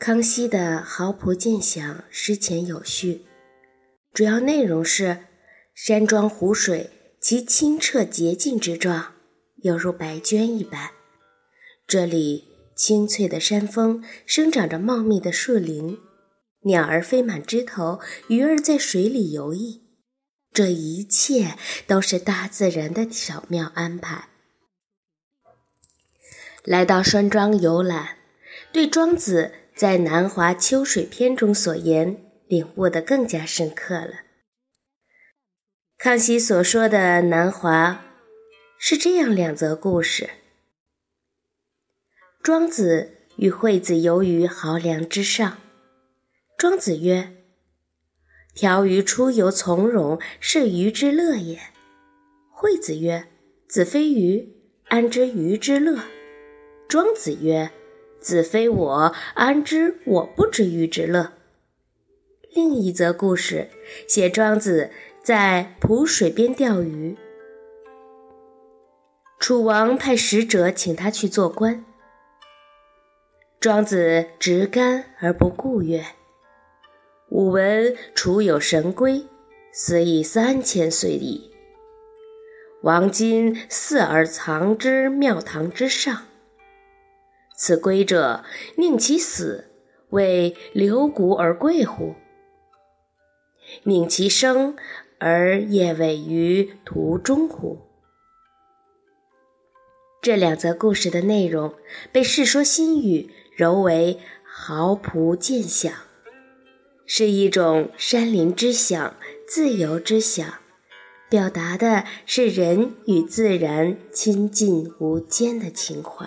康熙的豪朴见想诗前有序，主要内容是：山庄湖水其清澈洁净之状，犹如白绢一般。这里青翠的山峰，生长着茂密的树林，鸟儿飞满枝头，鱼儿在水里游弋。这一切都是大自然的巧妙安排。来到山庄游览，对庄子在《南华秋水篇》中所言领悟的更加深刻了。康熙所说的南华，是这样两则故事：庄子与惠子游于濠梁之上，庄子曰：“条鱼出游从容，是鱼之乐也。”惠子曰：“子非鱼，安知鱼之乐？”庄子曰：“子非我，安知我不知鱼之乐？”另一则故事写庄子在濮水边钓鱼，楚王派使者请他去做官，庄子执竿而不顾曰：“吾闻楚有神龟，死已三千岁矣。王今祀而藏之庙堂之上。”此归者，宁其死，为留骨而贵乎？宁其生，而业尾于途中乎？这两则故事的内容被《世说新语》揉为豪朴见想，是一种山林之想、自由之想，表达的是人与自然亲近无间的情怀。